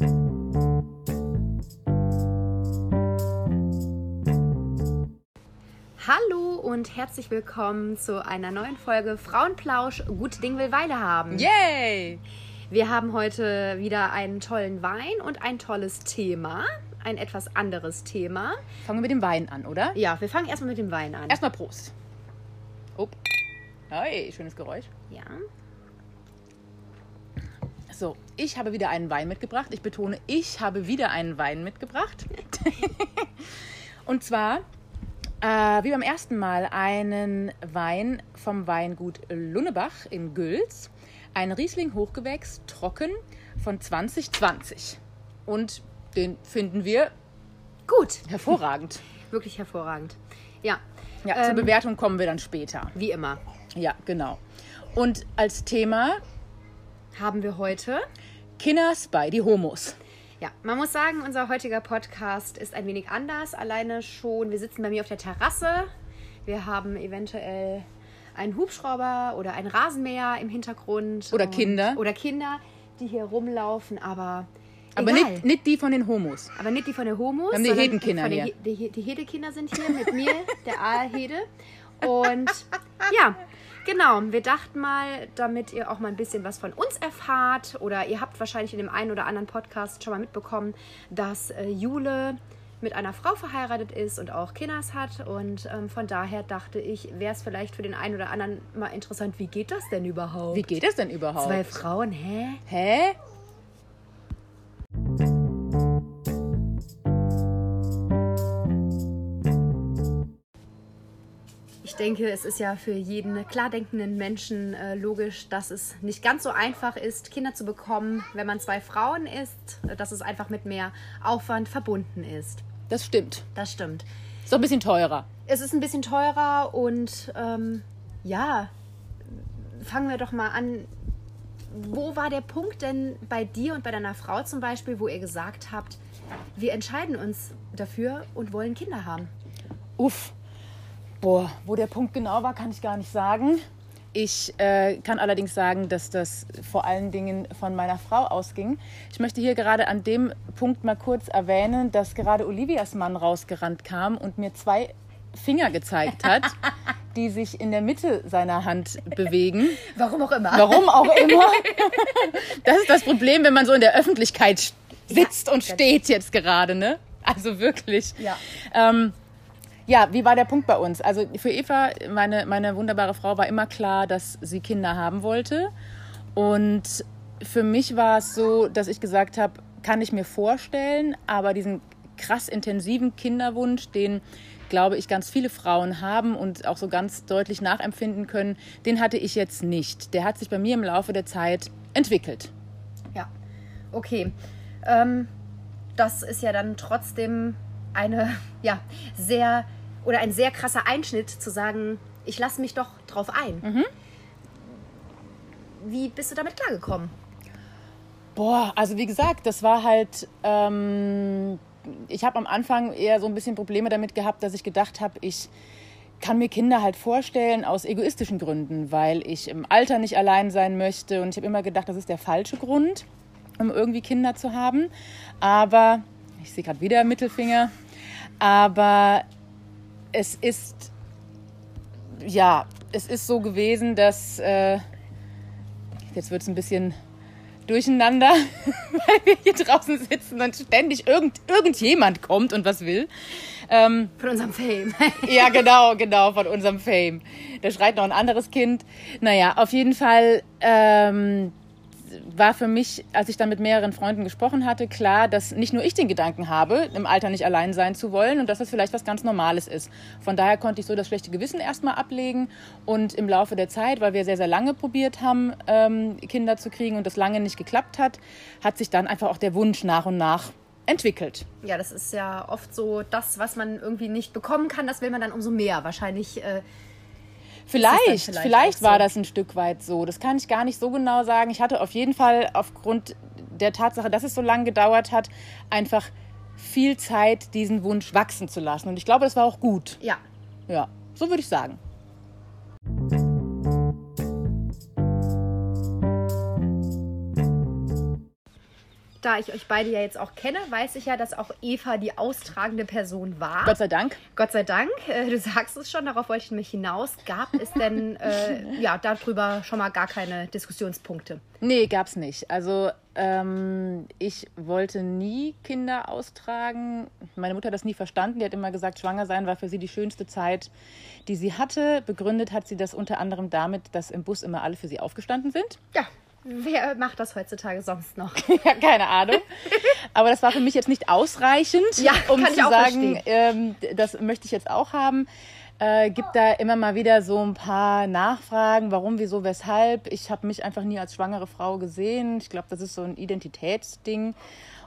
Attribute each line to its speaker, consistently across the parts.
Speaker 1: Hallo und herzlich willkommen zu einer neuen Folge Frauenplausch Gut Ding will Weile haben.
Speaker 2: Yay!
Speaker 1: Wir haben heute wieder einen tollen Wein und ein tolles Thema. Ein etwas anderes Thema.
Speaker 2: Fangen wir mit dem Wein an, oder?
Speaker 1: Ja, wir fangen erstmal mit dem Wein an.
Speaker 2: Erstmal Prost. Oh. Hey, schönes Geräusch.
Speaker 1: Ja.
Speaker 2: So, ich habe wieder einen Wein mitgebracht. Ich betone, ich habe wieder einen Wein mitgebracht. Und zwar, äh, wie beim ersten Mal, einen Wein vom Weingut Lunnebach in Gülz. Ein Riesling Hochgewächs, trocken von 2020. Und den finden wir
Speaker 1: Gut.
Speaker 2: hervorragend.
Speaker 1: Wirklich hervorragend. Ja.
Speaker 2: Ja,
Speaker 1: Ähm,
Speaker 2: zur Bewertung kommen wir dann später.
Speaker 1: Wie immer
Speaker 2: Ja, genau. Und als Thema
Speaker 1: haben wir heute.
Speaker 2: Kinners bei die Homos.
Speaker 1: Ja, man muss sagen, unser heutiger Podcast ist ein wenig anders. Alleine schon, wir sitzen bei mir auf der Terrasse. Wir haben eventuell einen Hubschrauber oder ein Rasenmäher im Hintergrund.
Speaker 2: Oder
Speaker 1: Und-
Speaker 2: Kinder.
Speaker 1: Oder Kinder, die hier rumlaufen, aber.
Speaker 2: Aber
Speaker 1: egal.
Speaker 2: nicht, nicht die von den Homos.
Speaker 1: aber nicht die von der Homos.
Speaker 2: Wir haben die Hedenkinder
Speaker 1: den
Speaker 2: hier.
Speaker 1: He- Die, die Hedekinder sind hier mit mir, der Aalhede. Und ja, genau. Wir dachten mal, damit ihr auch mal ein bisschen was von uns erfahrt, oder ihr habt wahrscheinlich in dem einen oder anderen Podcast schon mal mitbekommen, dass äh, Jule mit einer Frau verheiratet ist und auch Kinders hat. Und ähm, von daher dachte ich, wäre es vielleicht für den einen oder anderen mal interessant, wie geht das denn überhaupt?
Speaker 2: Wie geht das denn überhaupt?
Speaker 1: Zwei Frauen, hä?
Speaker 2: Hä?
Speaker 1: Denke, es ist ja für jeden klar denkenden Menschen äh, logisch, dass es nicht ganz so einfach ist, Kinder zu bekommen, wenn man zwei Frauen ist, äh, dass es einfach mit mehr Aufwand verbunden ist.
Speaker 2: Das stimmt.
Speaker 1: Das stimmt.
Speaker 2: Ist doch ein bisschen teurer.
Speaker 1: Es ist ein bisschen teurer und ähm, ja, fangen wir doch mal an. Wo war der Punkt denn bei dir und bei deiner Frau zum Beispiel, wo ihr gesagt habt, wir entscheiden uns dafür und wollen Kinder haben?
Speaker 2: Uff. Boah, wo der Punkt genau war, kann ich gar nicht sagen. Ich äh, kann allerdings sagen, dass das vor allen Dingen von meiner Frau ausging. Ich möchte hier gerade an dem Punkt mal kurz erwähnen, dass gerade Olivias Mann rausgerannt kam und mir zwei Finger gezeigt hat, die sich in der Mitte seiner Hand bewegen.
Speaker 1: Warum auch immer.
Speaker 2: Warum auch immer. Das ist das Problem, wenn man so in der Öffentlichkeit sitzt
Speaker 1: Ja,
Speaker 2: und steht jetzt gerade, ne? Also wirklich.
Speaker 1: Ja.
Speaker 2: Ähm, ja, wie war der Punkt bei uns? Also für Eva, meine, meine wunderbare Frau, war immer klar, dass sie Kinder haben wollte. Und für mich war es so, dass ich gesagt habe, kann ich mir vorstellen, aber diesen krass intensiven Kinderwunsch, den glaube ich ganz viele Frauen haben und auch so ganz deutlich nachempfinden können, den hatte ich jetzt nicht. Der hat sich bei mir im Laufe der Zeit entwickelt.
Speaker 1: Ja, okay. Ähm, das ist ja dann trotzdem eine, ja, sehr oder ein sehr krasser Einschnitt zu sagen, ich lasse mich doch drauf ein. Wie bist du damit klargekommen?
Speaker 2: Boah, also wie gesagt, das war halt. Ähm, ich habe am Anfang eher so ein bisschen Probleme damit gehabt, dass ich gedacht habe, ich kann mir Kinder halt vorstellen aus egoistischen Gründen, weil ich im Alter nicht allein sein möchte. Und ich habe immer gedacht, das ist der falsche Grund, um irgendwie Kinder zu haben. Aber, ich sehe gerade wieder Mittelfinger, aber es ist, ja, es ist so gewesen, dass, äh, jetzt wird es ein bisschen durcheinander, weil wir hier draußen sitzen und ständig irgend, irgendjemand kommt und was will. Ähm,
Speaker 1: Von unserem Fame.
Speaker 2: ja, genau, genau, von unserem Fame. Da schreit noch ein anderes Kind. Naja, auf jeden Fall ähm, war für mich, als ich dann mit mehreren Freunden gesprochen hatte, klar, dass nicht nur ich den Gedanken habe, im Alter nicht allein sein zu wollen und dass das vielleicht was ganz Normales ist. Von daher konnte ich so das schlechte Gewissen erstmal ablegen und im Laufe der Zeit, weil wir sehr, sehr lange probiert haben, ähm, Kinder zu kriegen und das lange nicht geklappt hat, hat sich dann einfach auch der Wunsch nach und nach entwickelt.
Speaker 1: Ja, das ist ja oft so, das, was man irgendwie nicht bekommen kann, das will man dann umso mehr. Wahrscheinlich äh,
Speaker 2: Vielleicht,
Speaker 1: vielleicht
Speaker 2: vielleicht, war
Speaker 1: so.
Speaker 2: das ein Stück weit so. Das kann ich gar nicht so genau sagen. Ich hatte auf jeden Fall aufgrund der Tatsache, dass es so lange gedauert hat, einfach viel Zeit, diesen Wunsch wachsen zu lassen. Und ich glaube, das war auch gut.
Speaker 1: ja,
Speaker 2: Ja, so würde ich sagen.
Speaker 1: Da ich euch beide ja jetzt auch kenne, weiß ich ja, dass auch Eva die austragende Person war.
Speaker 2: Gott sei Dank.
Speaker 1: Gott sei Dank. Äh, du sagst es schon, darauf wollte ich nämlich hinaus. Gab es denn äh, ja darüber schon mal gar keine Diskussionspunkte?
Speaker 2: Nee, gab's nicht. Also ähm, ich wollte nie Kinder austragen. Meine Mutter hat das nie verstanden. Die hat immer gesagt, schwanger sein war für sie die schönste Zeit, die sie hatte. Begründet hat sie das unter anderem damit, dass im Bus immer alle für sie aufgestanden sind.
Speaker 1: Ja. Wer macht das heutzutage sonst noch?
Speaker 2: ja, keine Ahnung. Aber das war für mich jetzt nicht ausreichend,
Speaker 1: Ja,
Speaker 2: um zu sagen, ähm, das möchte ich jetzt auch haben. Äh, gibt da immer mal wieder so ein paar Nachfragen, warum, wieso, weshalb. Ich habe mich einfach nie als schwangere Frau gesehen. Ich glaube, das ist so ein Identitätsding.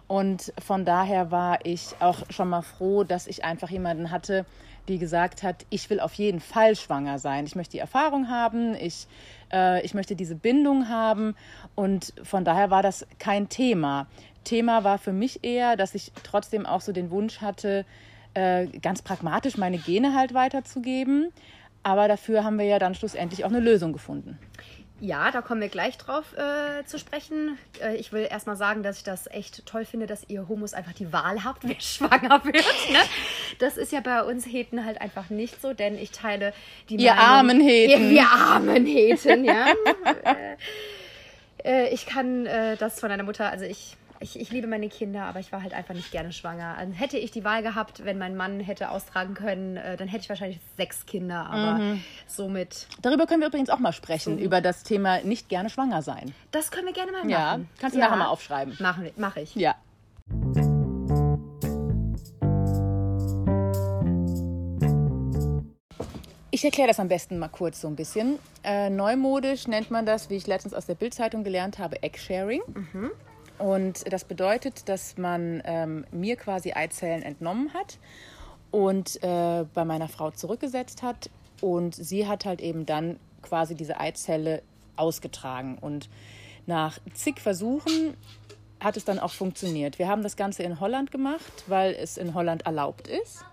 Speaker 2: Und von daher war ich auch schon mal froh, dass ich einfach jemanden hatte, die gesagt hat, ich will auf jeden Fall schwanger sein. Ich möchte die Erfahrung haben, ich, äh, ich möchte diese Bindung haben. Und von daher war das kein Thema. Thema war für mich eher, dass ich trotzdem auch so den Wunsch hatte, äh, ganz pragmatisch meine Gene halt weiterzugeben. Aber dafür haben wir ja dann schlussendlich auch eine Lösung gefunden.
Speaker 1: Ja, da kommen wir gleich drauf äh, zu sprechen. Äh, ich will erstmal sagen, dass ich das echt toll finde, dass ihr Homos einfach die Wahl habt, wer schwanger wird. Ne? Das ist ja bei uns Heten halt einfach nicht so, denn ich teile die
Speaker 2: Ihr
Speaker 1: Meinung-
Speaker 2: armen Heten.
Speaker 1: Wir, wir armen Heten, ja. äh, äh, ich kann äh, das von einer Mutter, also ich, ich, ich liebe meine Kinder, aber ich war halt einfach nicht gerne schwanger. Also hätte ich die Wahl gehabt, wenn mein Mann hätte austragen können, äh, dann hätte ich wahrscheinlich sechs Kinder, aber
Speaker 2: Mhm.
Speaker 1: somit,
Speaker 2: Darüber können wir übrigens auch mal sprechen, über das Thema nicht gerne schwanger sein.
Speaker 1: das können wir gerne mal
Speaker 2: Ja,
Speaker 1: machen.
Speaker 2: kannst du nachher mal aufschreiben.
Speaker 1: Machen, mache ich.
Speaker 2: Ja. Ich erkläre das am besten mal kurz so ein bisschen. Äh, neumodisch nennt man das, wie ich letztens aus der Bildzeitung gelernt habe, Eggsharing. Und das bedeutet, dass man ähm, mir quasi Eizellen entnommen hat und äh, bei meiner Frau zurückgesetzt hat. Und sie hat halt eben dann quasi diese Eizelle ausgetragen. Und nach zig Versuchen hat es dann auch funktioniert. Wir haben das Ganze in Holland gemacht, weil es in Holland erlaubt ist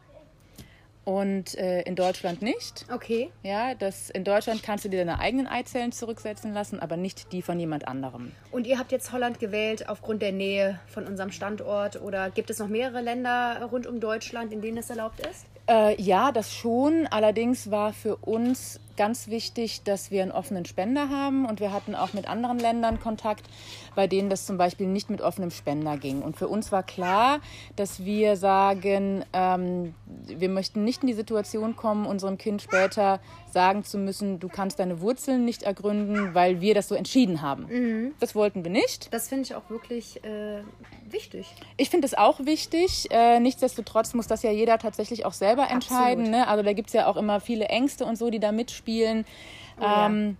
Speaker 2: und äh, in Deutschland nicht.
Speaker 1: Okay.
Speaker 2: Ja, das, in Deutschland kannst du dir deine eigenen Eizellen zurücksetzen lassen, aber nicht die von jemand anderem.
Speaker 1: Und ihr habt jetzt Holland gewählt aufgrund der Nähe von unserem Standort oder gibt es noch mehrere Länder rund um Deutschland, in denen es erlaubt ist?
Speaker 2: Äh, ja, das schon. Allerdings war für uns ganz wichtig, dass wir einen offenen Spender haben und wir hatten auch mit anderen Ländern Kontakt, bei denen das zum Beispiel nicht mit offenem Spender ging. Und für uns war klar, dass wir sagen, ähm, wir möchten nicht in die Situation kommen, unserem Kind später sagen zu müssen, du kannst deine Wurzeln nicht ergründen, weil wir das so entschieden haben. Das wollten wir nicht.
Speaker 1: Das finde ich auch wirklich äh, wichtig.
Speaker 2: Ich finde es auch wichtig. Äh, nichtsdestotrotz muss das ja jeder tatsächlich auch selber entscheiden. Ne? Also da gibt es ja auch immer viele Ängste und so, die da mitspielen.
Speaker 1: ja.
Speaker 2: ähm,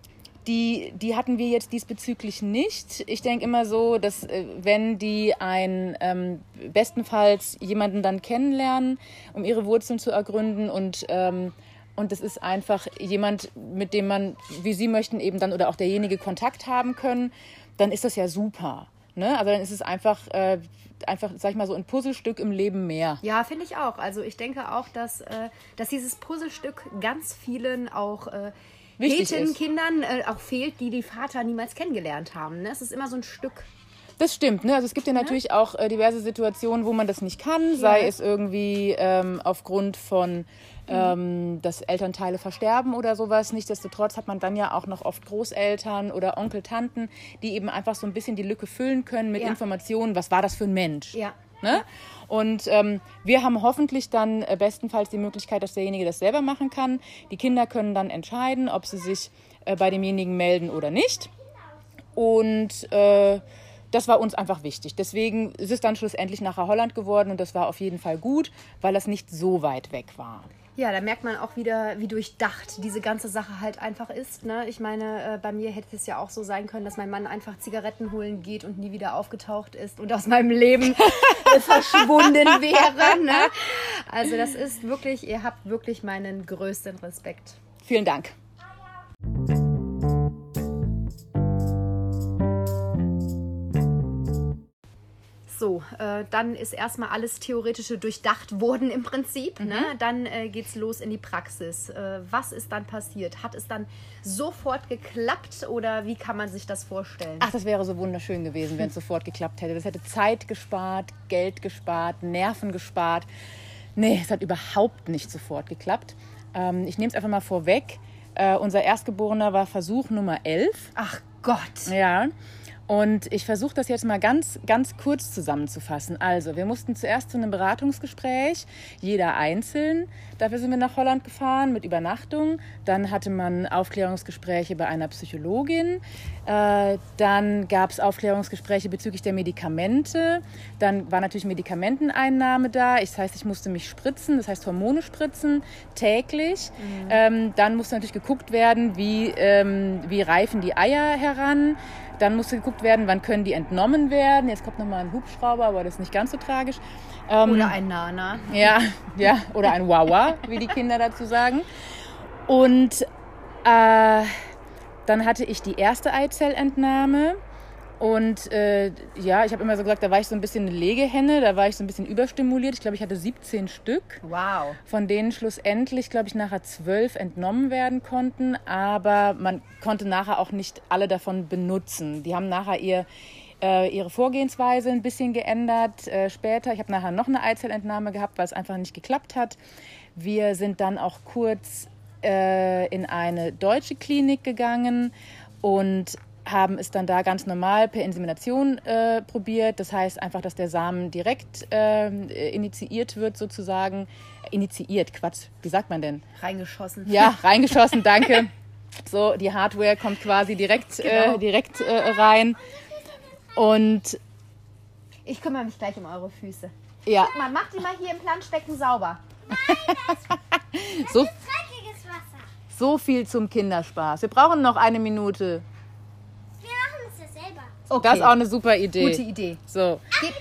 Speaker 2: die, die hatten wir jetzt diesbezüglich nicht. Ich denke immer so, dass äh, wenn die ein ähm, bestenfalls jemanden dann kennenlernen, um ihre Wurzeln zu ergründen und ähm, und es ist einfach jemand, mit dem man, wie Sie möchten, eben dann oder auch derjenige Kontakt haben können, dann ist das ja super. Ne? Also dann ist es einfach, äh, einfach, sag ich mal, so ein Puzzlestück im Leben mehr.
Speaker 1: Ja, finde ich auch. Also ich denke auch, dass, äh, dass dieses Puzzlestück ganz vielen auch äh,
Speaker 2: ist.
Speaker 1: Kindern äh, auch fehlt, die die Vater niemals kennengelernt haben. Ne? Es ist immer so ein Stück.
Speaker 2: Das stimmt. Ne? Also es gibt ja natürlich auch äh, diverse Situationen, wo man das nicht kann, sei
Speaker 1: Ja.
Speaker 2: es irgendwie ähm, aufgrund von, ähm, dass Elternteile versterben oder sowas. Nichtsdestotrotz hat man dann ja auch noch oft Großeltern oder Onkel, Tanten, die eben einfach so ein bisschen die Lücke füllen können mit
Speaker 1: Ja.
Speaker 2: Informationen, was war das für ein Mensch.
Speaker 1: Ja.
Speaker 2: Ne? Und ähm, wir haben hoffentlich dann äh, bestenfalls die Möglichkeit, dass derjenige das selber machen kann. Die Kinder können dann entscheiden, ob sie sich äh, bei demjenigen melden oder nicht. Und äh, das war uns einfach wichtig. Deswegen ist es dann schlussendlich nachher Holland geworden und das war auf jeden Fall gut, weil das nicht so weit weg war.
Speaker 1: Ja, da merkt man auch wieder, wie durchdacht diese ganze Sache halt einfach ist. Ne? Ich meine, äh, bei mir hätte es ja auch so sein können, dass mein Mann einfach Zigaretten holen geht und nie wieder aufgetaucht ist und aus meinem Leben verschwunden wäre. Ne? Also das ist wirklich, ihr habt wirklich meinen größten Respekt.
Speaker 2: Vielen Dank.
Speaker 1: So, äh, dann ist erstmal alles Theoretische durchdacht worden im Prinzip. Ne? Dann äh, geht's los in die Praxis. Äh, was ist dann passiert? Hat es dann sofort geklappt oder wie kann man sich das vorstellen?
Speaker 2: Ach, das wäre so wunderschön gewesen, wenn es sofort geklappt hätte. Das hätte Zeit gespart, Geld gespart, Nerven gespart. Nee, es hat überhaupt nicht sofort geklappt. Ähm, ich nehme es einfach mal vorweg. Äh, unser Erstgeborener war Versuch Nummer 11.
Speaker 1: Ach Gott.
Speaker 2: Ja. Und ich versuche das jetzt mal ganz, ganz kurz zusammenzufassen. Also, wir mussten zuerst zu einem Beratungsgespräch, jeder einzeln. Dafür sind wir nach Holland gefahren mit Übernachtung. Dann hatte man Aufklärungsgespräche bei einer Psychologin. Äh, dann gab es Aufklärungsgespräche bezüglich der Medikamente. Dann war natürlich Medikamenteneinnahme da. Das heißt, ich musste mich spritzen, das heißt Hormone spritzen, täglich. Ähm, dann musste natürlich geguckt werden, wie, ähm, wie reifen die Eier heran. Dann musste geguckt werden, wann können die entnommen werden. Jetzt kommt nochmal ein Hubschrauber, aber das ist nicht ganz so tragisch. Ähm,
Speaker 1: Oder ein Nana.
Speaker 2: ja, ja, oder ein Wawa, wie die Kinder dazu sagen. Und äh, dann hatte ich die erste Eizellentnahme. Und äh, ja, ich habe immer so gesagt, da war ich so ein bisschen eine Legehenne, da war ich so ein bisschen überstimuliert. Ich glaube, ich hatte 17 Stück
Speaker 1: Wow.
Speaker 2: von denen schlussendlich, glaube ich, nachher zwölf entnommen werden konnten. Aber man konnte nachher auch nicht alle davon benutzen. Die haben nachher ihr, äh, ihre Vorgehensweise ein bisschen geändert. Äh, später, ich habe nachher noch eine Eizellentnahme gehabt, weil es einfach nicht geklappt hat. Wir sind dann auch kurz äh, in eine deutsche Klinik gegangen und haben es dann da ganz normal per Insemination äh, probiert. Das heißt einfach, dass der Samen direkt ähm, äh, initiiert wird sozusagen. Initiiert, Quatsch, wie sagt man denn?
Speaker 1: Reingeschossen.
Speaker 2: Ja, reingeschossen, danke. So, die Hardware kommt quasi direkt,
Speaker 1: Genau.
Speaker 2: äh, direkt äh, rein. Und
Speaker 1: Ich kümmere mich gleich um eure Füße.
Speaker 2: ja,
Speaker 1: Guck mal, mach die mal hier im Planschbecken sauber.
Speaker 2: so,
Speaker 3: Dreckiges Wasser.
Speaker 2: so viel zum Kinderspaß. Wir brauchen noch eine Minute.
Speaker 3: Wir machen es ja selber.
Speaker 1: Okay.
Speaker 2: Das ist auch eine super Idee.
Speaker 1: Gute Idee.
Speaker 2: So.
Speaker 3: Dusche.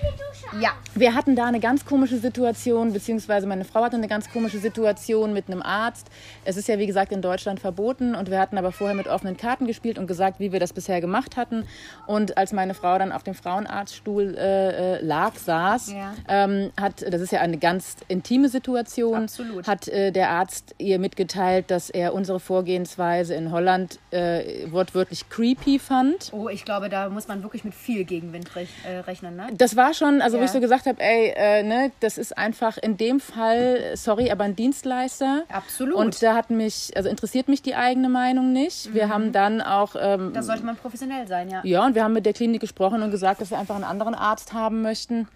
Speaker 1: Ja.
Speaker 2: Wir hatten da eine ganz komische Situation, beziehungsweise meine Frau hatte eine ganz komische Situation mit einem Arzt. Es ist ja, wie gesagt, in Deutschland verboten und wir hatten aber vorher mit offenen Karten gespielt und gesagt, wie wir das bisher gemacht hatten. Und als meine Frau dann auf dem Frauenarztstuhl äh, äh, lag, saß,
Speaker 1: Ja.
Speaker 2: ähm, hat, das ist ja eine ganz intime Situation,
Speaker 1: Absolut.
Speaker 2: hat äh, der Arzt ihr mitgeteilt, dass er unsere Vorgehensweise in Holland äh, wortwörtlich creepy fand.
Speaker 1: Oh, ich glaube, da muss man wirklich mit viel Gegenwind rech äh, rechnen, ne?
Speaker 2: Das war schon, also wo ich so gesagt habe, ey, äh, ne, das ist einfach in dem Fall, sorry, aber ein Dienstleister.
Speaker 1: Absolut.
Speaker 2: Und da hat mich, also interessiert mich die eigene Meinung nicht. Wir haben dann auch, ähm,
Speaker 1: Da sollte man professionell sein, ja.
Speaker 2: ja, und wir haben mit der Klinik gesprochen und gesagt, dass wir einfach einen anderen Arzt haben möchten.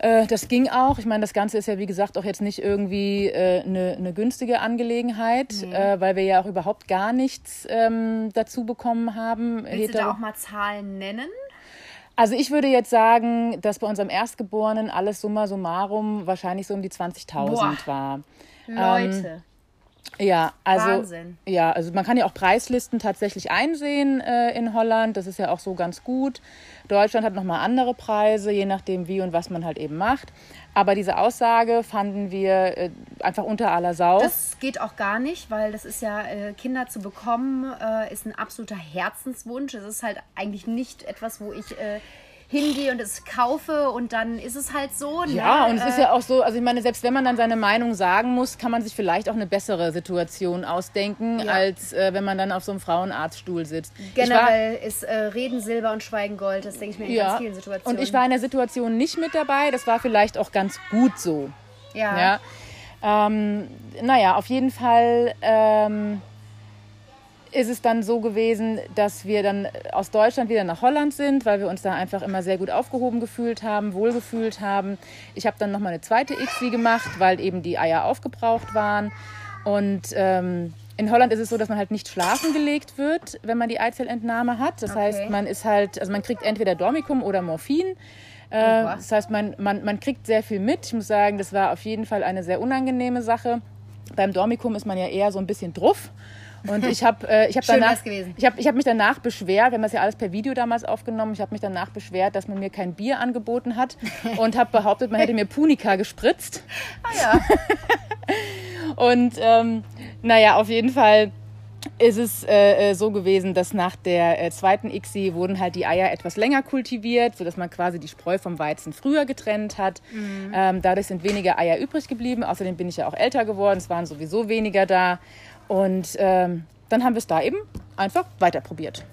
Speaker 2: Äh, das ging auch. Ich meine, das Ganze ist ja, wie gesagt, auch jetzt nicht irgendwie äh, eine, eine günstige Angelegenheit, äh, weil wir ja auch überhaupt gar nichts ähm, dazu bekommen haben.
Speaker 1: Willst du
Speaker 2: Hetero-
Speaker 1: da auch mal Zahlen nennen?
Speaker 2: Also ich würde jetzt sagen, dass bei unserem Erstgeborenen alles summa summarum wahrscheinlich so um die 20.000
Speaker 1: Boah.
Speaker 2: war.
Speaker 1: Leute.
Speaker 2: Ja, also
Speaker 1: Wahnsinn.
Speaker 2: ja, also man kann ja auch Preislisten tatsächlich einsehen äh, in Holland. Das ist ja auch so ganz gut. Deutschland hat nochmal andere Preise, je nachdem wie und was man halt eben macht. Aber diese Aussage fanden wir äh, einfach unter aller Sau.
Speaker 1: Das geht auch gar nicht, weil das ist ja, äh, Kinder zu bekommen, äh, ist ein absoluter Herzenswunsch. Es ist halt eigentlich nicht etwas, wo ich äh, hingehe und es kaufe und dann ist es halt so. Ne?
Speaker 2: Ja, und es ist
Speaker 1: Äh,
Speaker 2: ja auch so, also ich meine, selbst wenn man dann seine Meinung sagen muss, kann man sich vielleicht auch eine bessere Situation ausdenken,
Speaker 1: Ja.
Speaker 2: als äh, wenn man dann auf so einem Frauenarztstuhl sitzt. Ich war,
Speaker 1: Generell ist äh, Reden Silber und Schweigen Gold. Das denke ich mir in ganz vielen Situationen.
Speaker 2: und ich war in der Situation nicht mit dabei. Das war vielleicht auch ganz gut so.
Speaker 1: ja.
Speaker 2: Ja. Ähm, naja, auf jeden Fall ähm, ist es dann so gewesen, dass wir dann aus Deutschland wieder nach Holland sind, weil wir uns da einfach immer sehr gut aufgehoben gefühlt haben, wohlgefühlt haben. Ich habe dann nochmal eine zweite ICSI gemacht, weil eben die Eier aufgebraucht waren. Und ähm, in Holland ist es so, dass man halt nicht schlafen gelegt wird, wenn man die Eizellentnahme hat. Das
Speaker 1: Okay.
Speaker 2: heißt, man ist halt, also man kriegt entweder Dormicum oder Morphin. Äh,
Speaker 1: was?
Speaker 2: das heißt, man, man, man kriegt sehr viel mit. Ich muss sagen, das war auf jeden Fall eine sehr unangenehme Sache. Beim Dormicum ist man ja eher so ein bisschen druff. Und ich habe äh, ich hab
Speaker 1: Schön
Speaker 2: danach, ich hab, ich hab mich danach beschwert, wir haben das ja alles per Video damals aufgenommen, ich habe mich danach beschwert, dass man mir kein Bier angeboten hat und habe behauptet, man hätte mir Punika gespritzt.
Speaker 1: Ah, ja.
Speaker 2: Und ähm, naja, auf jeden Fall ist es äh, äh, so gewesen, dass nach der äh, zweiten ICSI wurden halt die Eier etwas länger kultiviert, sodass man quasi die Spreu vom Weizen früher getrennt hat. Ähm, dadurch sind weniger Eier übrig geblieben. Außerdem bin ich ja auch älter geworden, es waren sowieso weniger da. Und ähm, dann haben wir es da eben einfach weiter probiert.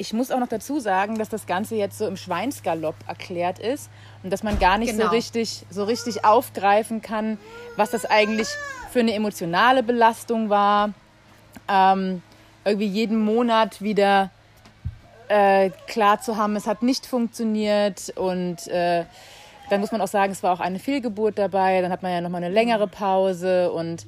Speaker 2: Ich muss auch noch dazu sagen, dass das Ganze jetzt so im Schweinsgalopp erklärt ist und dass man gar nicht so
Speaker 1: Genau.
Speaker 2: richtig, so richtig aufgreifen kann, was das eigentlich für eine emotionale Belastung war. Ähm, irgendwie jeden Monat wieder äh, klar zu haben, es hat nicht funktioniert und äh, dann muss man auch sagen, es war auch eine Fehlgeburt dabei, dann hat man ja nochmal eine längere Pause und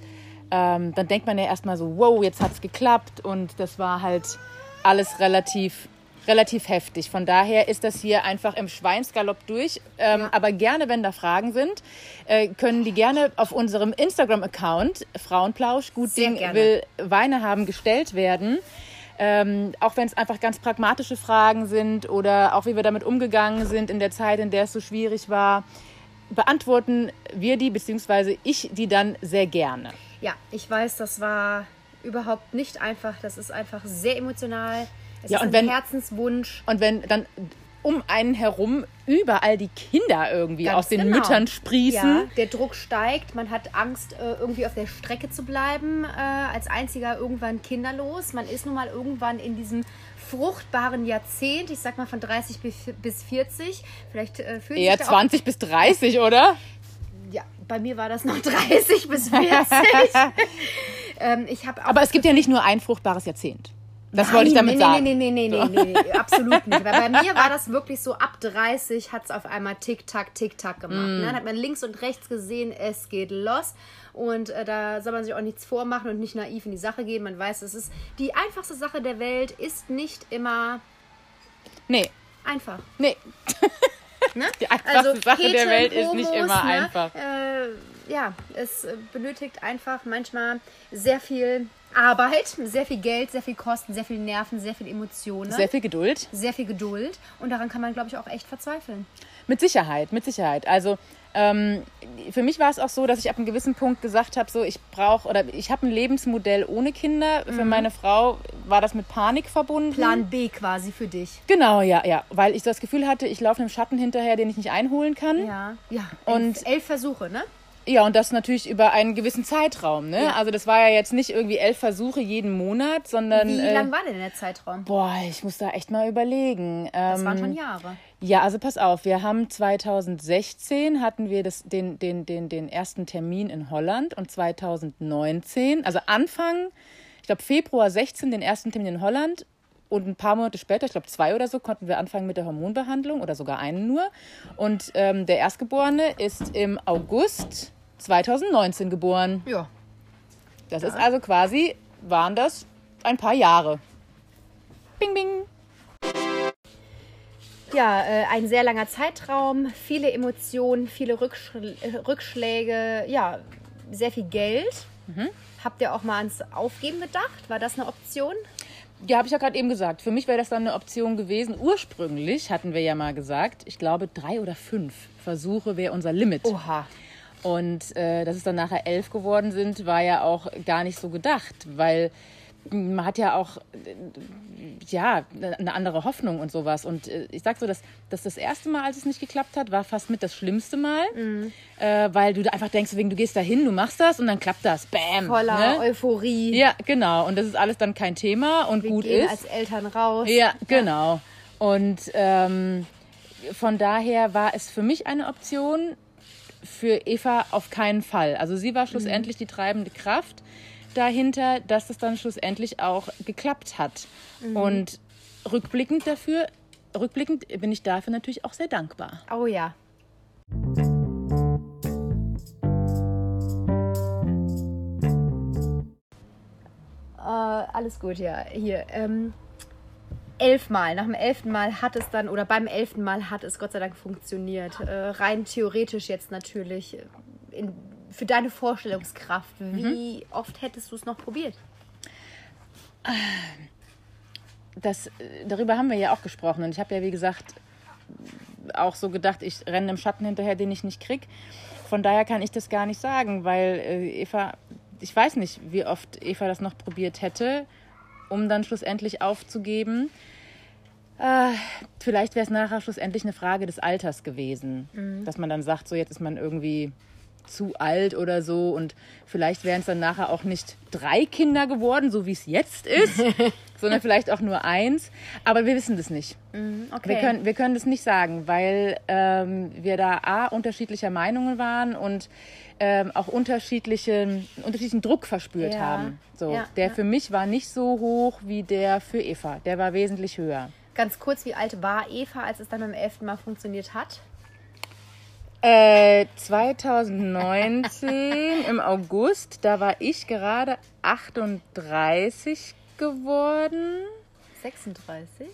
Speaker 2: ähm, dann denkt man ja erstmal so, wow, jetzt hat es geklappt und das war halt alles relativ, relativ heftig. Von daher ist das hier einfach im Schweinsgalopp durch. Ähm, Aber gerne, wenn da Fragen sind, äh, können die gerne auf unserem Instagram-Account Frauenplausch, gut
Speaker 1: Sehr
Speaker 2: Ding
Speaker 1: gerne.
Speaker 2: will Weine haben, gestellt werden. Ähm, auch wenn es einfach ganz pragmatische Fragen sind oder auch wie wir damit umgegangen sind in der Zeit, in der es so schwierig war, beantworten wir die, beziehungsweise ich die dann sehr gerne.
Speaker 1: Ja, ich weiß, das war überhaupt nicht einfach. Das ist einfach sehr emotional. Es
Speaker 2: Ja,
Speaker 1: ist
Speaker 2: und
Speaker 1: ein
Speaker 2: wenn-
Speaker 1: Herzenswunsch.
Speaker 2: Und wenn dann um einen herum überall die Kinder irgendwie
Speaker 1: Ganz
Speaker 2: aus den
Speaker 1: genau.
Speaker 2: Müttern sprießen.
Speaker 1: Ja, der Druck steigt, man hat Angst, äh, irgendwie auf der Strecke zu bleiben, äh, als einziger irgendwann kinderlos. Man ist nun mal irgendwann in diesem fruchtbaren Jahrzehnt, ich sag mal von 30 bis bis 40. Vielleicht äh, fühlen
Speaker 2: Eher
Speaker 1: sich da auch
Speaker 2: 20 bis 30, oder?
Speaker 1: Ja, bei mir war das noch 30 bis 40. ähm, ich auch.
Speaker 2: Aber es gibt ja nicht nur ein fruchtbares Jahrzehnt. Das wollte ich damit
Speaker 1: nee,
Speaker 2: sagen.
Speaker 1: Nee, nee, nee, nee, nee, nee, absolut nicht. Weil bei mir war das wirklich so, ab 30 hat es auf einmal Tick-Tack, Tick-Tack gemacht.
Speaker 2: Mm.
Speaker 1: Ne? Dann hat man links und rechts gesehen, es geht los. Und äh, da soll man sich auch nichts vormachen und nicht naiv in die Sache gehen. Man weiß, es ist die einfachste Sache der Welt, ist nicht immer
Speaker 2: Nee,
Speaker 1: einfach.
Speaker 2: nee.
Speaker 1: Ne?
Speaker 2: Die einfachste Sache der
Speaker 1: Heten,
Speaker 2: Welt ist nicht
Speaker 1: Homos,
Speaker 2: immer
Speaker 1: ne?
Speaker 2: einfach.
Speaker 1: Äh, ja, es benötigt einfach manchmal sehr viel Arbeit, sehr viel Geld, sehr viel Kosten, sehr viel Nerven, sehr viel Emotionen,
Speaker 2: Sehr viel Geduld.
Speaker 1: sehr viel Geduld. Und daran kann man, glaube ich, auch echt verzweifeln.
Speaker 2: Mit Sicherheit, mit Sicherheit. Also ähm, für mich war es auch so, dass ich ab einem gewissen Punkt gesagt habe, so ich brauche oder ich habe ein Lebensmodell ohne Kinder. Für meine Frau war das mit Panik verbunden.
Speaker 1: Mhm. Plan B quasi für dich.
Speaker 2: Genau, ja, ja, weil ich das Gefühl hatte, ich laufe einem Schatten hinterher, den ich nicht einholen kann.
Speaker 1: Ja, ja.
Speaker 2: Und-
Speaker 1: elf, elf Versuche, ne?
Speaker 2: Ja, und das natürlich über einen gewissen Zeitraum. Ne?
Speaker 1: Ja.
Speaker 2: Also das war ja jetzt nicht irgendwie elf Versuche jeden Monat, sondern
Speaker 1: Wie
Speaker 2: äh,
Speaker 1: lang war denn der Zeitraum?
Speaker 2: boah, ich muss da echt mal überlegen.
Speaker 1: Das
Speaker 2: Ähm,
Speaker 1: waren schon Jahre.
Speaker 2: Ja, also pass auf, wir haben 2016 hatten wir das, den, den, den, den ersten Termin in Holland und 2019, also Anfang, ich glaube Februar 16 den ersten Termin in Holland und ein paar Monate später, ich glaube zwei oder so, konnten wir anfangen mit der Hormonbehandlung oder sogar einen nur. Und ähm, der Erstgeborene ist im August 2019 geboren.
Speaker 1: Ja.
Speaker 2: Das ist also quasi, waren das ein paar Jahre. Bing, bing.
Speaker 1: Ja, äh, ein sehr langer Zeitraum, viele Emotionen, viele Rückschl äh, Rückschläge, ja, sehr viel Geld.
Speaker 2: Mhm.
Speaker 1: Habt ihr auch mal ans Aufgeben gedacht? War das eine Option?
Speaker 2: Ja, habe ich ja gerade eben gesagt. Für mich wäre das dann eine Option gewesen. Ursprünglich hatten wir ja mal gesagt, ich glaube drei oder fünf Versuche wäre unser Limit.
Speaker 1: Oha.
Speaker 2: Und äh, dass es dann nachher elf geworden sind, war ja auch gar nicht so gedacht, weil man hat ja auch ja eine andere Hoffnung und sowas. Und äh, ich sag so, dass, dass das erste Mal, als es nicht geklappt hat, war fast mit das schlimmste Mal, äh, weil du da einfach denkst, wegen du gehst da hin, du machst das und dann klappt das, bam.
Speaker 1: Voller
Speaker 2: ne?
Speaker 1: Euphorie.
Speaker 2: Ja, genau. Und das ist alles dann kein Thema und
Speaker 1: Wir
Speaker 2: gut
Speaker 1: gehen
Speaker 2: ist.
Speaker 1: als Eltern raus.
Speaker 2: Ja, genau. Und ähm, von daher war es für mich eine Option, für Eva auf keinen Fall. Also sie war schlussendlich die treibende Kraft dahinter, dass es dann schlussendlich auch geklappt hat. Und rückblickend dafür, rückblickend bin ich dafür natürlich auch sehr dankbar.
Speaker 1: Oh ja. Äh, alles gut, ja. Hier. Ähm, elfmal. Nach dem elften Mal hat es dann, oder beim elften Mal hat es Gott sei Dank funktioniert. Äh, rein theoretisch jetzt natürlich. äh, In, für deine Vorstellungskraft, wie oft hättest du es noch probiert?
Speaker 2: Das, äh, darüber haben wir ja auch gesprochen. Und ich habe ja, wie gesagt, auch so gedacht, ich renne im Schatten hinterher, den ich nicht krieg. Von daher kann ich das gar nicht sagen, weil äh, Eva, ich weiß nicht, wie oft Eva das noch probiert hätte, um dann schlussendlich aufzugeben. Äh, vielleicht wäre es nachher schlussendlich eine Frage des Alters gewesen, dass man dann sagt, so jetzt ist man irgendwie zu alt oder so und vielleicht wären es dann nachher auch nicht drei Kinder geworden, so wie es jetzt ist, sondern vielleicht auch nur eins. Aber wir wissen das nicht.
Speaker 1: Okay.
Speaker 2: Wir können, wir können das nicht sagen, weil ähm, wir da A, unterschiedlicher Meinungen waren und ähm, auch unterschiedlichen, unterschiedlichen Druck verspürt
Speaker 1: Ja.
Speaker 2: haben. So,
Speaker 1: Ja,
Speaker 2: der
Speaker 1: ja.
Speaker 2: für mich war nicht so hoch wie der für Eva. Der war wesentlich höher.
Speaker 1: Ganz kurz, wie alt war Eva, als es dann beim elften Mal funktioniert hat?
Speaker 2: Äh, 2019 im August, da war ich gerade 38 geworden.
Speaker 1: 36?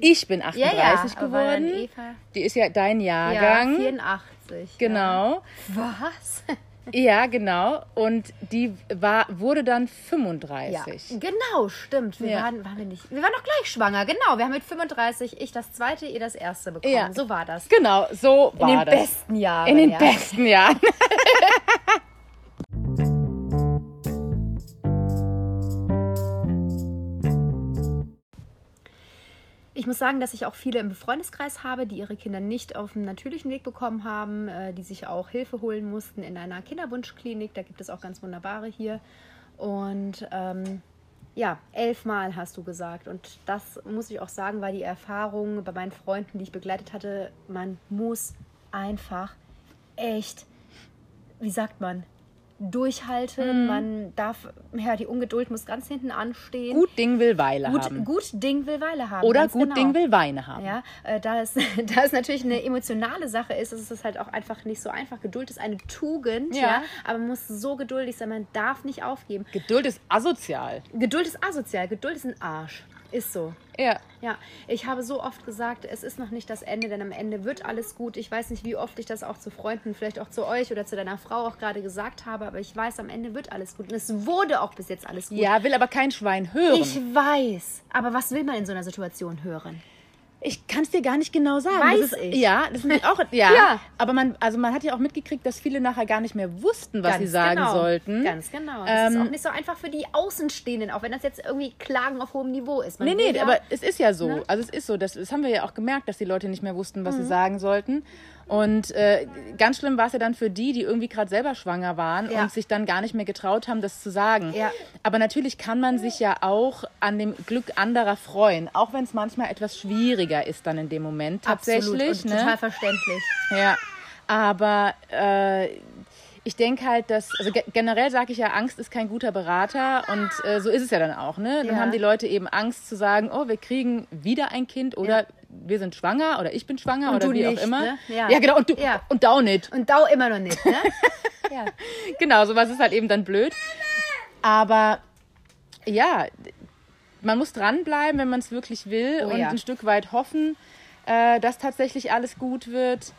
Speaker 2: Ich bin
Speaker 1: Ja,
Speaker 2: 38
Speaker 1: ja. dann
Speaker 2: geworden.
Speaker 1: Eva.
Speaker 2: Die ist ja dein
Speaker 1: Ja,
Speaker 2: Jahrgang.
Speaker 1: 84.
Speaker 2: genau.
Speaker 1: Ja. Was?
Speaker 2: Ja, genau. Und die war, wurde dann
Speaker 1: Ja,
Speaker 2: 35.
Speaker 1: genau, stimmt. Wir
Speaker 2: Ja.
Speaker 1: waren, waren wir nicht. Wir waren doch gleich schwanger, genau. Wir haben mit 35, ich das zweite, ihr das erste bekommen.
Speaker 2: Ja.
Speaker 1: So war das.
Speaker 2: Genau, so
Speaker 1: In
Speaker 2: war
Speaker 1: den
Speaker 2: das.
Speaker 1: besten Jahren.
Speaker 2: In den
Speaker 1: ja.
Speaker 2: besten Jahren.
Speaker 1: Ich muss sagen, dass ich auch viele im Freundeskreis habe, die ihre Kinder nicht auf dem natürlichen Weg bekommen haben, äh, die sich auch Hilfe holen mussten in einer Kinderwunschklinik. Da gibt es auch ganz wunderbare hier. Und ähm, ja, elfmal hast du gesagt. Und das muss ich auch sagen, war die Erfahrung bei meinen Freunden, die ich begleitet hatte. Man muss einfach echt, wie sagt man, durchhalten. Man darf, ja, die Ungeduld muss ganz hinten anstehen.
Speaker 2: Gut Ding will Weile
Speaker 1: Gut,
Speaker 2: haben.
Speaker 1: gut Ding will Weile haben.
Speaker 2: Oder gut
Speaker 1: genau.
Speaker 2: Ding will Weine haben.
Speaker 1: Ja, äh, da, es, da es natürlich eine emotionale Sache ist, ist es halt auch einfach nicht so einfach. Geduld ist eine Tugend, ja.
Speaker 2: Ja.
Speaker 1: aber man muss so geduldig sein, man darf nicht aufgeben.
Speaker 2: Geduld ist asozial.
Speaker 1: Geduld ist asozial, Geduld ist ein Arsch. Ist so.
Speaker 2: Ja.
Speaker 1: Ja, ich habe so oft gesagt, es ist noch nicht das Ende, denn am Ende wird alles gut. Ich weiß nicht, wie oft ich das auch zu Freunden, vielleicht auch zu euch oder zu deiner Frau auch gerade gesagt habe, aber ich weiß, am Ende wird alles gut. Und es wurde auch bis jetzt alles gut.
Speaker 2: Ja, will aber kein Schwein hören.
Speaker 1: Ich weiß. Aber was will man in so einer Situation hören?
Speaker 2: Ich kann es dir gar nicht genau sagen.
Speaker 1: Weiß
Speaker 2: das ist,
Speaker 1: ich.
Speaker 2: Ja, das ist auch, ja.
Speaker 1: Ja.
Speaker 2: Aber man, also man hat ja auch mitgekriegt, dass viele nachher gar nicht mehr wussten, was sie sagen
Speaker 1: genau.
Speaker 2: sollten.
Speaker 1: Ganz genau. Das ist
Speaker 2: Ähm,
Speaker 1: auch nicht so einfach für die Außenstehenden, auch wenn das jetzt irgendwie Klagen auf hohem Niveau ist. Man
Speaker 2: Nee, nee,
Speaker 1: ja-
Speaker 2: aber es ist ja so.
Speaker 1: Ne?
Speaker 2: Also es ist so. Das, das haben wir ja auch gemerkt, dass die Leute nicht mehr wussten,
Speaker 1: Mhm.
Speaker 2: was sie sagen sollten. Und äh, ganz schlimm war es ja dann für die, die irgendwie gerade selber schwanger waren
Speaker 1: Ja.
Speaker 2: und sich dann gar nicht mehr getraut haben, das zu sagen.
Speaker 1: Ja.
Speaker 2: Aber natürlich kann man sich ja auch an dem Glück anderer freuen, auch wenn es manchmal etwas schwieriger ist dann in dem Moment tatsächlich.
Speaker 1: Absolut und
Speaker 2: ne?
Speaker 1: total verständlich.
Speaker 2: Ja, aber äh, ich denke halt, dass, also ge generell sage ich ja, Angst ist kein guter Berater und äh, so ist es ja dann auch, ne? Dann
Speaker 1: Ja.
Speaker 2: haben die Leute eben Angst zu sagen, oh, wir kriegen wieder ein Kind oder
Speaker 1: Ja.
Speaker 2: wir sind schwanger oder ich bin schwanger
Speaker 1: Und
Speaker 2: oder
Speaker 1: du
Speaker 2: wie
Speaker 1: nicht,
Speaker 2: auch immer.
Speaker 1: ne? Ja.
Speaker 2: Ja. genau, und du
Speaker 1: Ja.
Speaker 2: und Dau nicht.
Speaker 1: Und Dau immer noch nicht, ne? ja.
Speaker 2: Genau, sowas ist halt eben dann blöd. Aber ja, man muss dranbleiben, wenn man es wirklich will
Speaker 1: Oh
Speaker 2: und
Speaker 1: ja.
Speaker 2: ein Stück weit hoffen, äh, dass tatsächlich alles gut wird.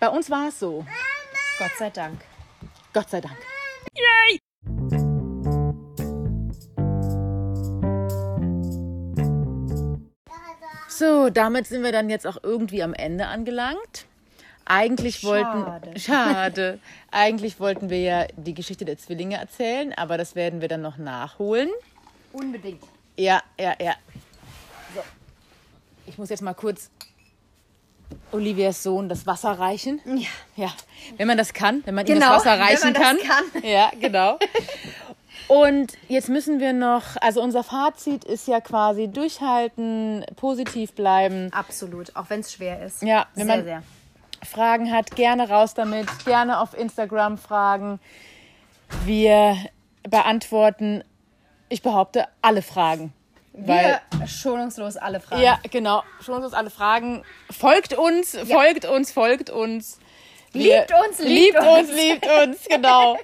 Speaker 2: Bei uns war es so.
Speaker 1: Gott sei Dank.
Speaker 2: Gott sei Dank. So, damit sind wir dann jetzt auch irgendwie am Ende angelangt. Eigentlich
Speaker 1: Schade.
Speaker 2: wollten schade. Eigentlich wollten wir ja die Geschichte der Zwillinge erzählen, aber das werden wir dann noch nachholen.
Speaker 1: Unbedingt.
Speaker 2: Ja, ja, ja. So. Ich muss jetzt mal kurz Olivias Sohn das Wasser reichen.
Speaker 1: Ja.
Speaker 2: Ja, wenn man das kann, wenn man ihm
Speaker 1: Genau,
Speaker 2: das Wasser
Speaker 1: wenn
Speaker 2: reichen
Speaker 1: man das
Speaker 2: kann.
Speaker 1: kann.
Speaker 2: Ja, genau. Und jetzt müssen wir noch, also unser Fazit ist ja quasi durchhalten, positiv bleiben.
Speaker 1: Absolut. Auch wenn es schwer ist.
Speaker 2: Ja, wenn
Speaker 1: sehr,
Speaker 2: man-
Speaker 1: sehr.
Speaker 2: Fragen hat, gerne raus damit, gerne auf Instagram fragen. Wir beantworten, ich behaupte, alle Fragen. Weil,
Speaker 1: Wir schonungslos alle Fragen.
Speaker 2: ja, genau, schon uns alle Fragen. Folgt uns, folgt uns, folgt uns.
Speaker 1: Liebt uns, liebt
Speaker 2: liebt uns,
Speaker 1: uns.
Speaker 2: liebt uns, genau.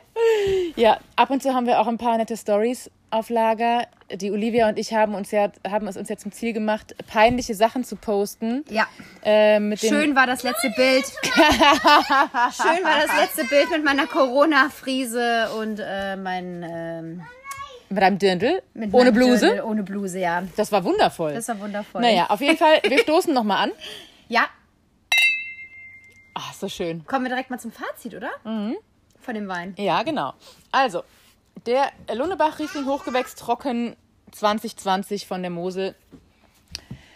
Speaker 2: Ja, ab und zu haben wir auch ein paar nette Stories auf Lager. Die Olivia und ich haben uns ja, haben es uns ja zum Ziel gemacht, peinliche Sachen zu posten.
Speaker 1: Ja.
Speaker 2: Äh,
Speaker 1: Schön war das letzte Bild. Schön war das letzte Bild mit meiner Corona-Friese und äh, mein, ähm,
Speaker 2: mit einem Dirndl,
Speaker 1: mit
Speaker 2: ohne Bluse.
Speaker 1: Dirndl, ohne Bluse, ja.
Speaker 2: Das war wundervoll.
Speaker 1: Das war wundervoll.
Speaker 2: naja, auf jeden Fall, wir stoßen nochmal an.
Speaker 1: Ja,
Speaker 2: Ach, so schön.
Speaker 1: Kommen wir direkt mal zum Fazit, oder? Mhm. Von dem Wein.
Speaker 2: Ja, genau. Also, der Lundebach Riesling Hochgewächs Trocken 2020 von der Mosel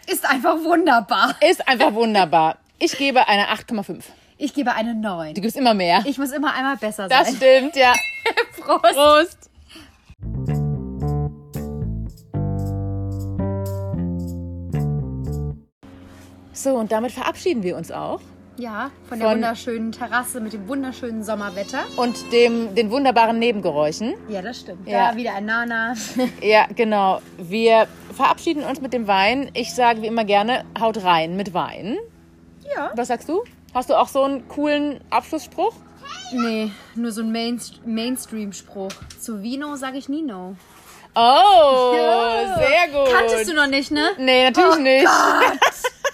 Speaker 1: Ist einfach wunderbar.
Speaker 2: ist einfach wunderbar. Ich gebe eine 8,5.
Speaker 1: Ich gebe eine 9.
Speaker 2: Du gibst immer mehr.
Speaker 1: Ich muss immer einmal besser
Speaker 2: Das
Speaker 1: sein.
Speaker 2: stimmt, ja.
Speaker 1: Prost.
Speaker 2: Prost. So, und damit verabschieden wir uns auch.
Speaker 1: Ja, von der
Speaker 2: Von-
Speaker 1: wunderschönen Terrasse mit dem wunderschönen Sommerwetter.
Speaker 2: Und dem, den wunderbaren Nebengeräuschen.
Speaker 1: Ja, das stimmt.
Speaker 2: Ja.
Speaker 1: Da wieder ein Nana.
Speaker 2: Ja, genau. Wir verabschieden uns mit dem Wein. Ich sage wie immer gerne, haut rein mit Wein.
Speaker 1: ja.
Speaker 2: Was sagst du? Hast du auch so einen coolen Abschlussspruch?
Speaker 1: Nee, nur so ein Main Mainstream-Spruch. Zu Vino sage ich Nino.
Speaker 2: Oh, sehr gut.
Speaker 1: Kanntest du noch nicht, ne?
Speaker 2: Nee, natürlich
Speaker 1: Oh
Speaker 2: nicht.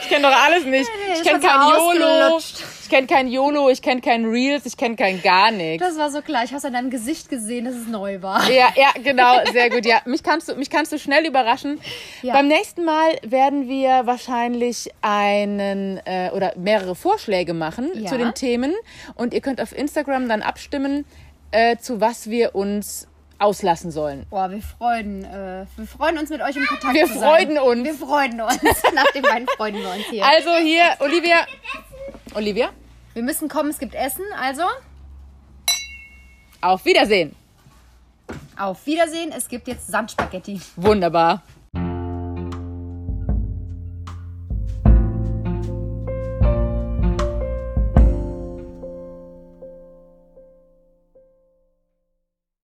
Speaker 2: ich kenne doch alles nicht. ich kenne kein YOLO. Ich kenne kein YOLO, ich kenne kein Reels, ich kenne kein gar nichts.
Speaker 1: Das war so klar. Ich habe an deinem Gesicht gesehen, dass es neu war.
Speaker 2: Ja, ja, genau, sehr gut. Ja, mich kannst du, mich kannst du schnell überraschen.
Speaker 1: Ja.
Speaker 2: Beim nächsten Mal werden wir wahrscheinlich einen äh, oder mehrere Vorschläge machen
Speaker 1: Ja.
Speaker 2: zu den Themen und ihr könnt auf Instagram dann abstimmen, äh, zu was wir uns auslassen sollen.
Speaker 1: Boah, wir freuen, äh, wir freuen uns mit euch im Kontakt
Speaker 2: Wir
Speaker 1: zu sein.
Speaker 2: freuen uns.
Speaker 1: Wir freuen uns. Nach dem Wein freuen wir uns hier.
Speaker 2: Also hier, Olivia. Olivia,
Speaker 1: Wir müssen kommen, es gibt Essen. Also,
Speaker 2: auf Wiedersehen.
Speaker 1: auf Wiedersehen. Es gibt jetzt Sandspaghetti.
Speaker 2: Wunderbar.